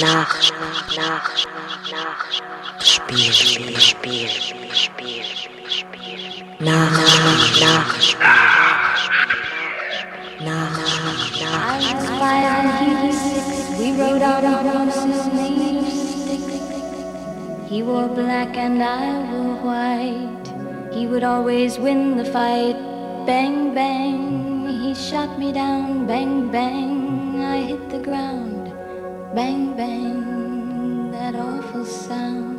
nach, nach, nach, nach, nach. Spiel, Spiel, Spiel, Spiel. Nach, nach, nach, nach, nach. Sticks. He wore black and I wore white. He would always win the fight. Bang, bang. He shot me down. Bang, bang. I hit the ground. Bang, bang. That awful sound.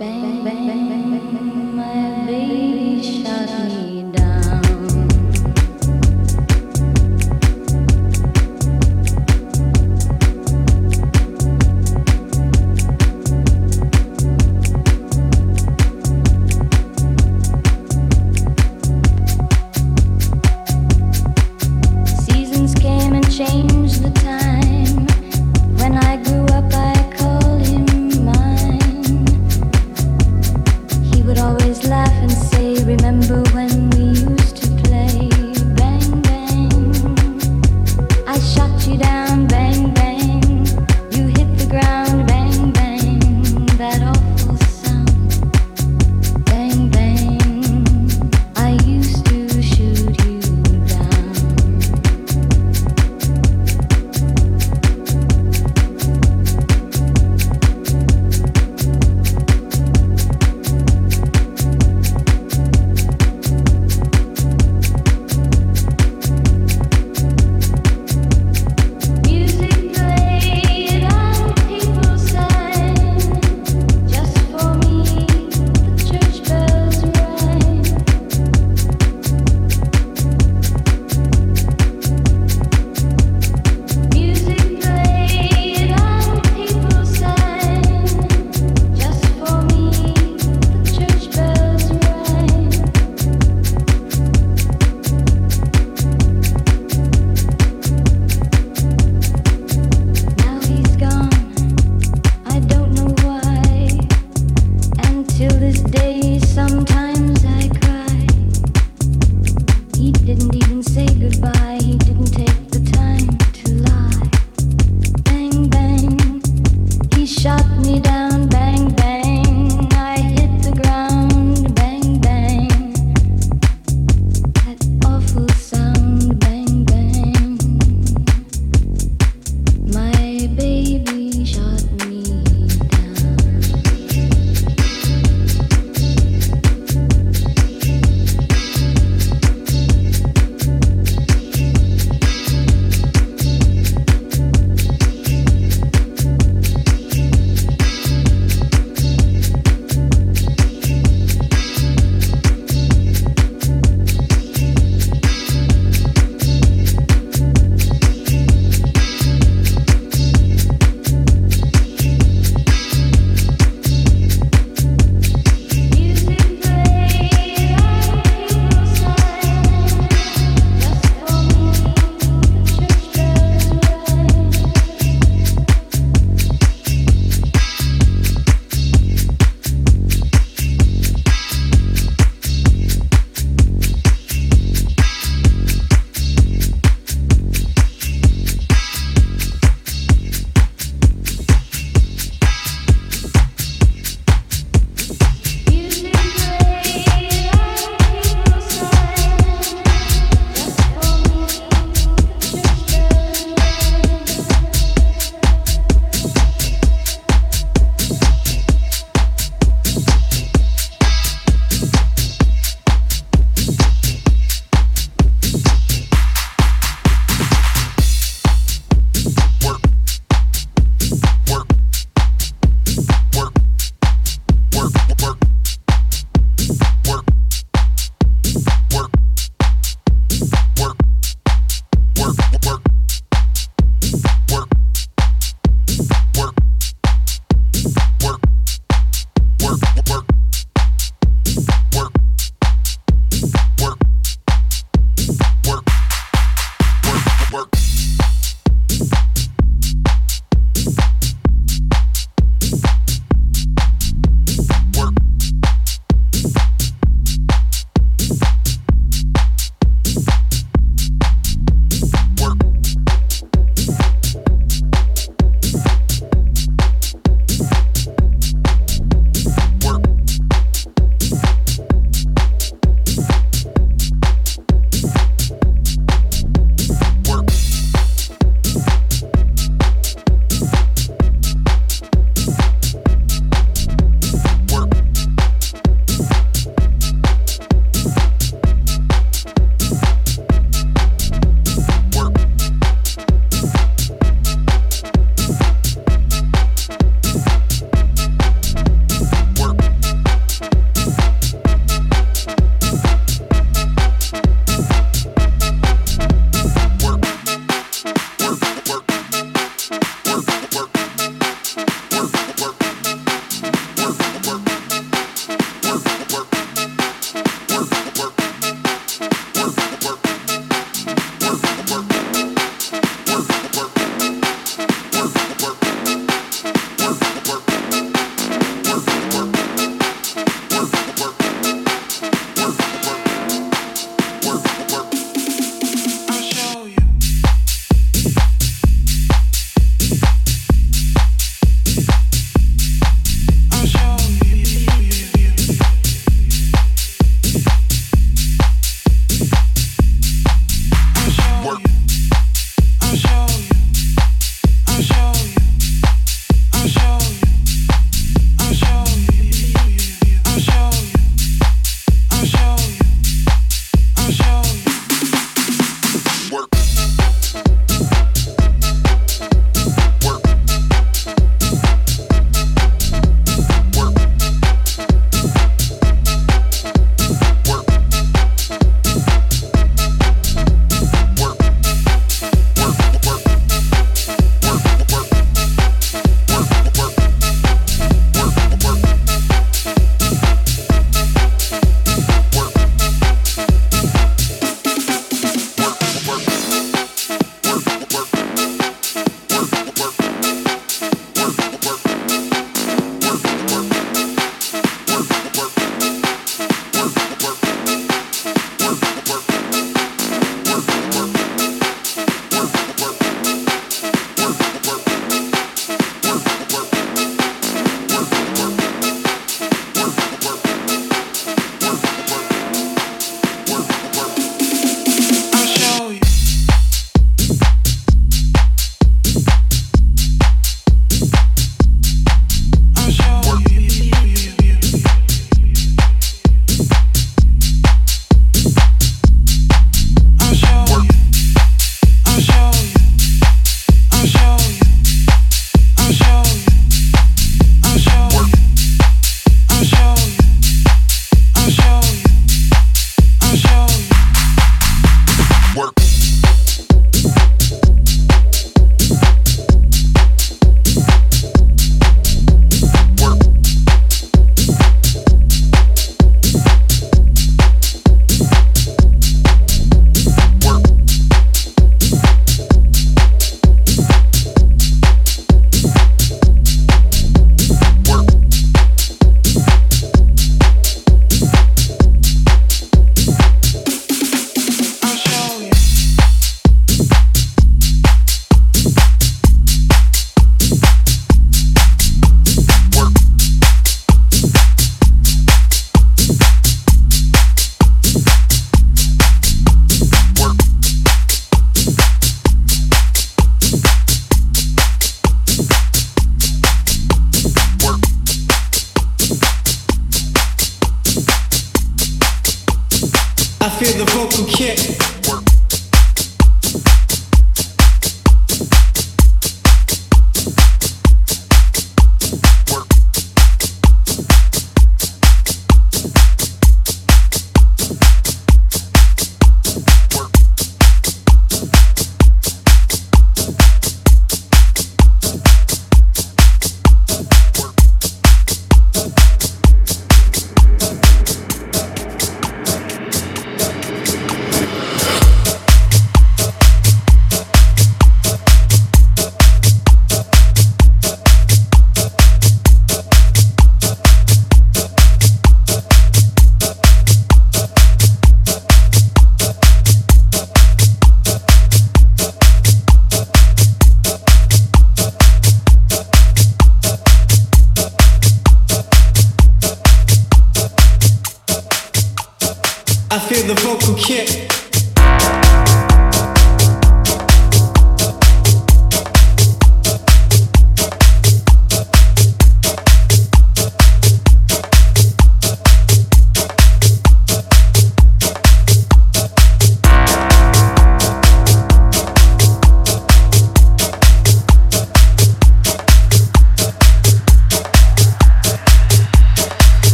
Bang, bang. My baby shot me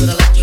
with a light.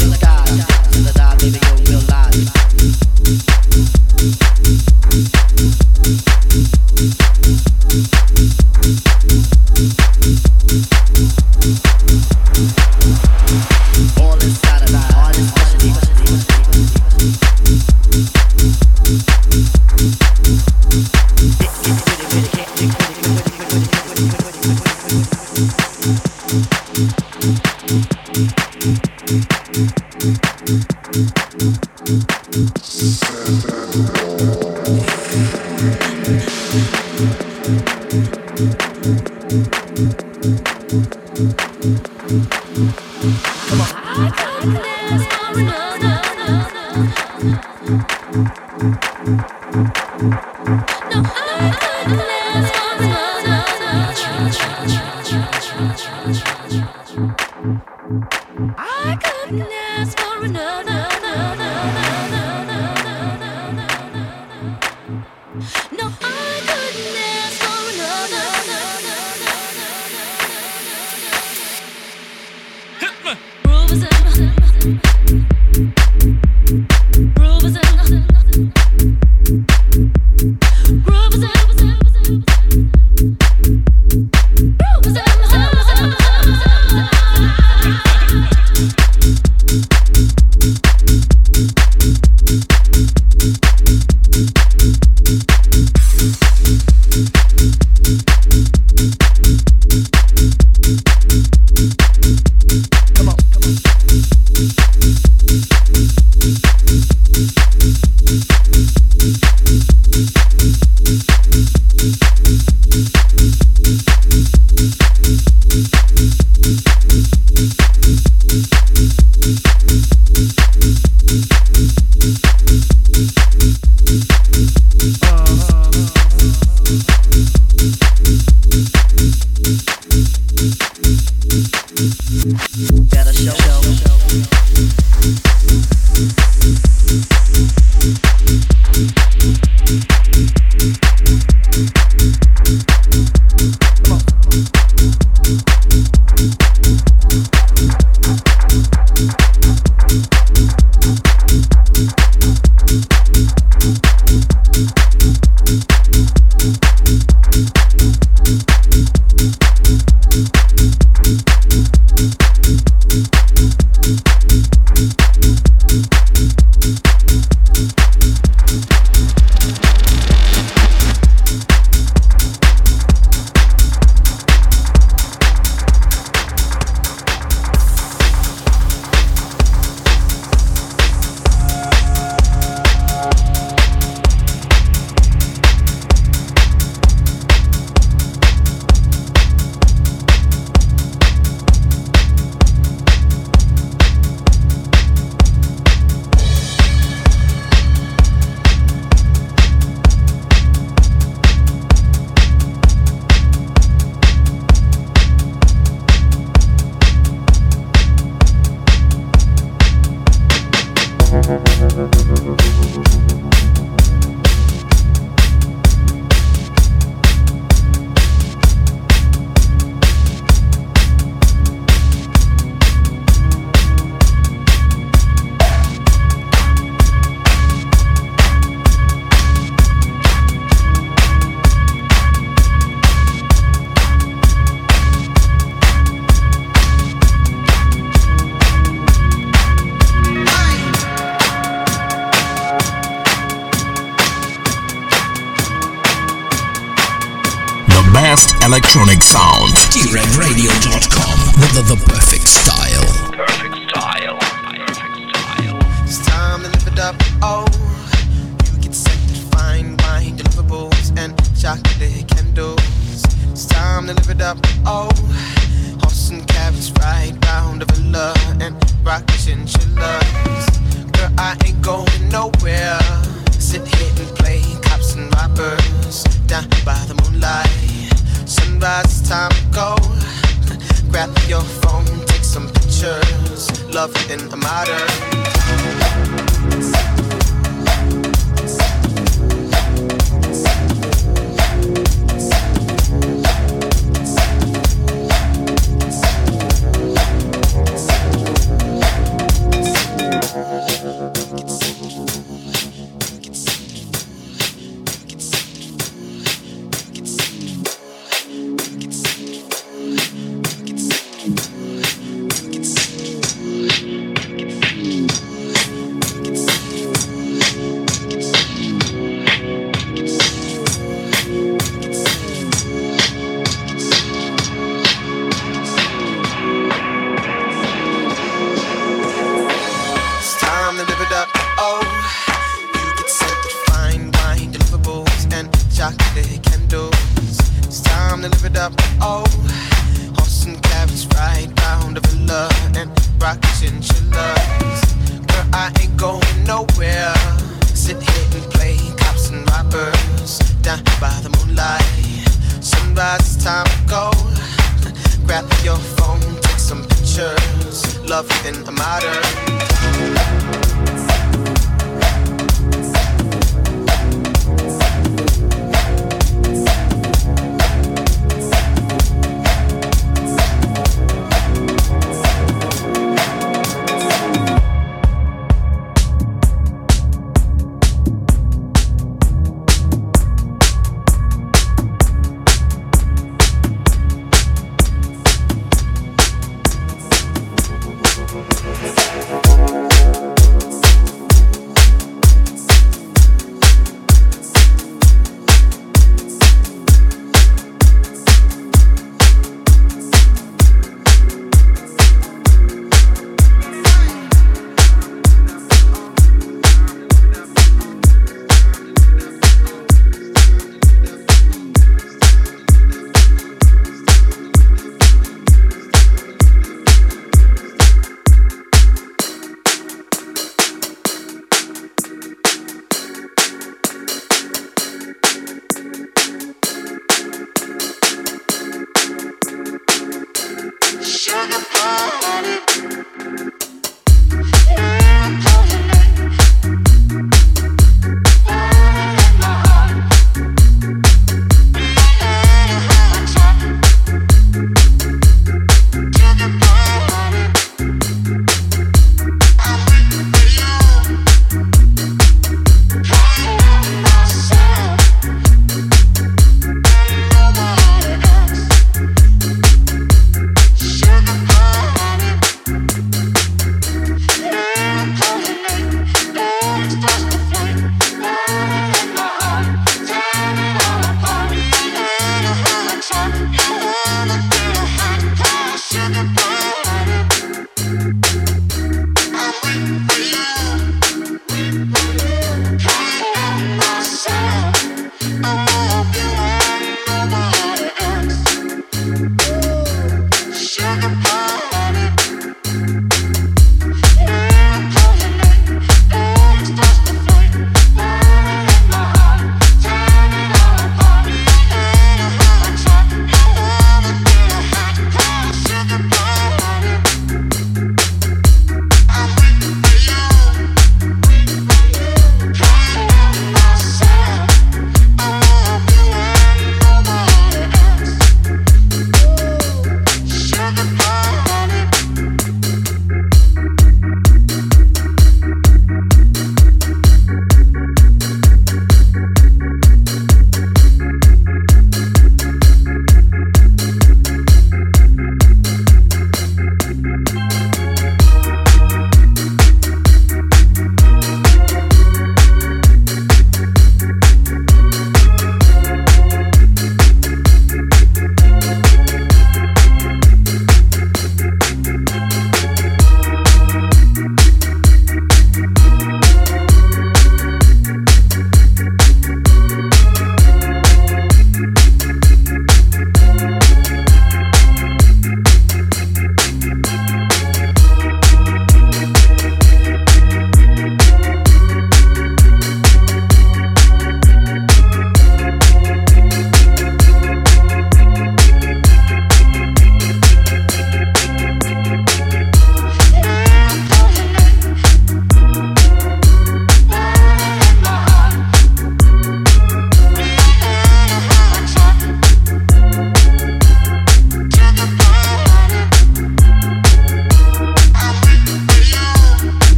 Oh,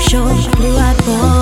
show blew up all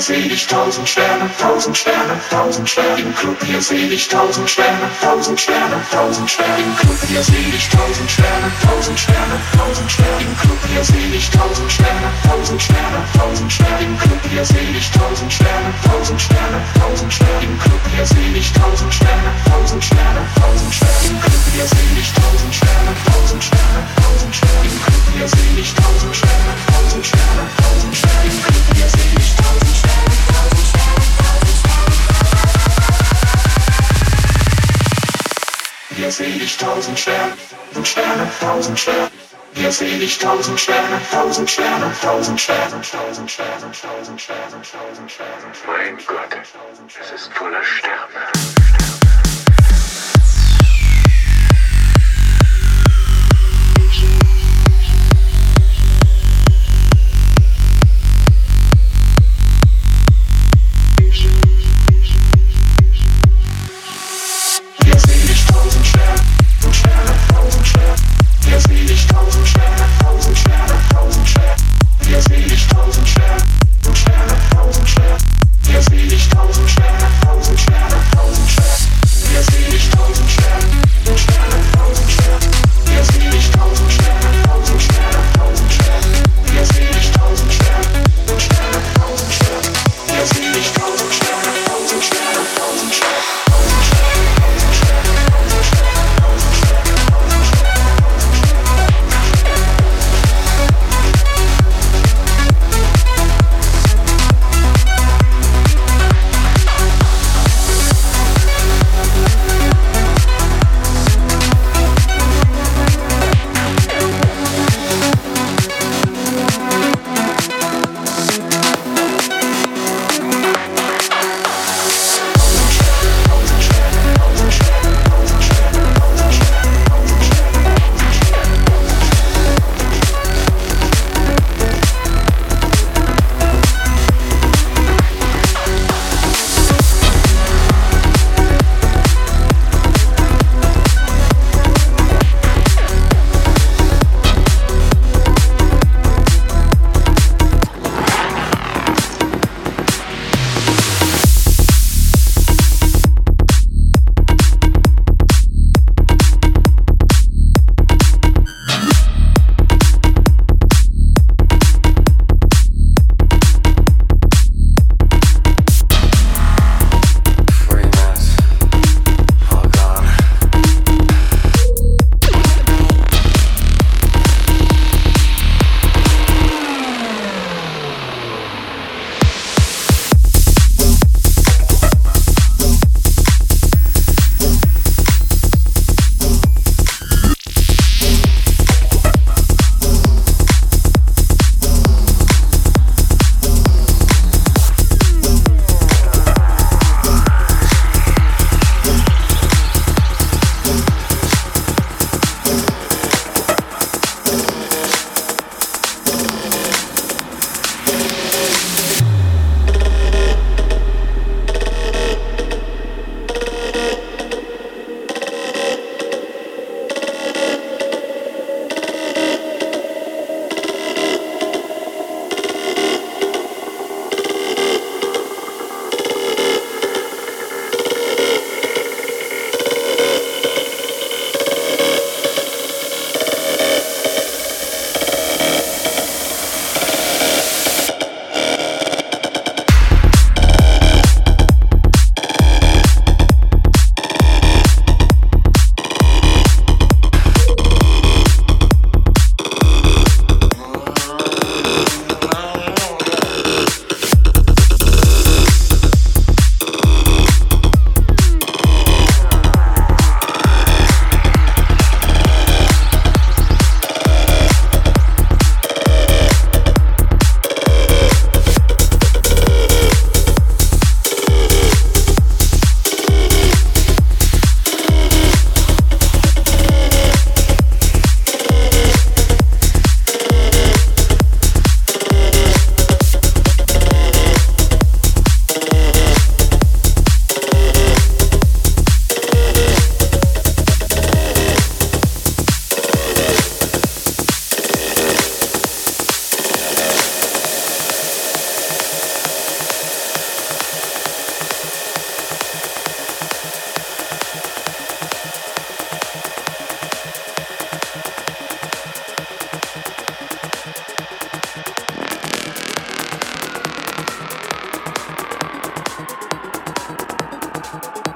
selig tausend Sterne, tausend Sterne, tausend Sterne Club, hier selig tausend Sterne, tausend Sterne, tausend Sterne Club, hier selig tausend Sterne, tausend Sterne, tausend Sterne Club, hier selig tausend Sterne, tausend Sterne, tausend Sterne Club, hier selig tausend Sterne, tausend Sterne, tausend Sterne Club, hier selig tausend Sterne, tausend Sterne, tausend Sterne Club, hier selig tausend Sterne, tausend Sterne, tausend Sterne Club, hier selig tausend Hier seh ich tausend Sterne, tausend Sterne, tausend Sterne. Hier seh ich tausend Sterne, tausend Sterne, tausend Sterne, tausend Sterne, tausend Sterne, tausend Sterne. Mein Gott, es ist voller Sterne.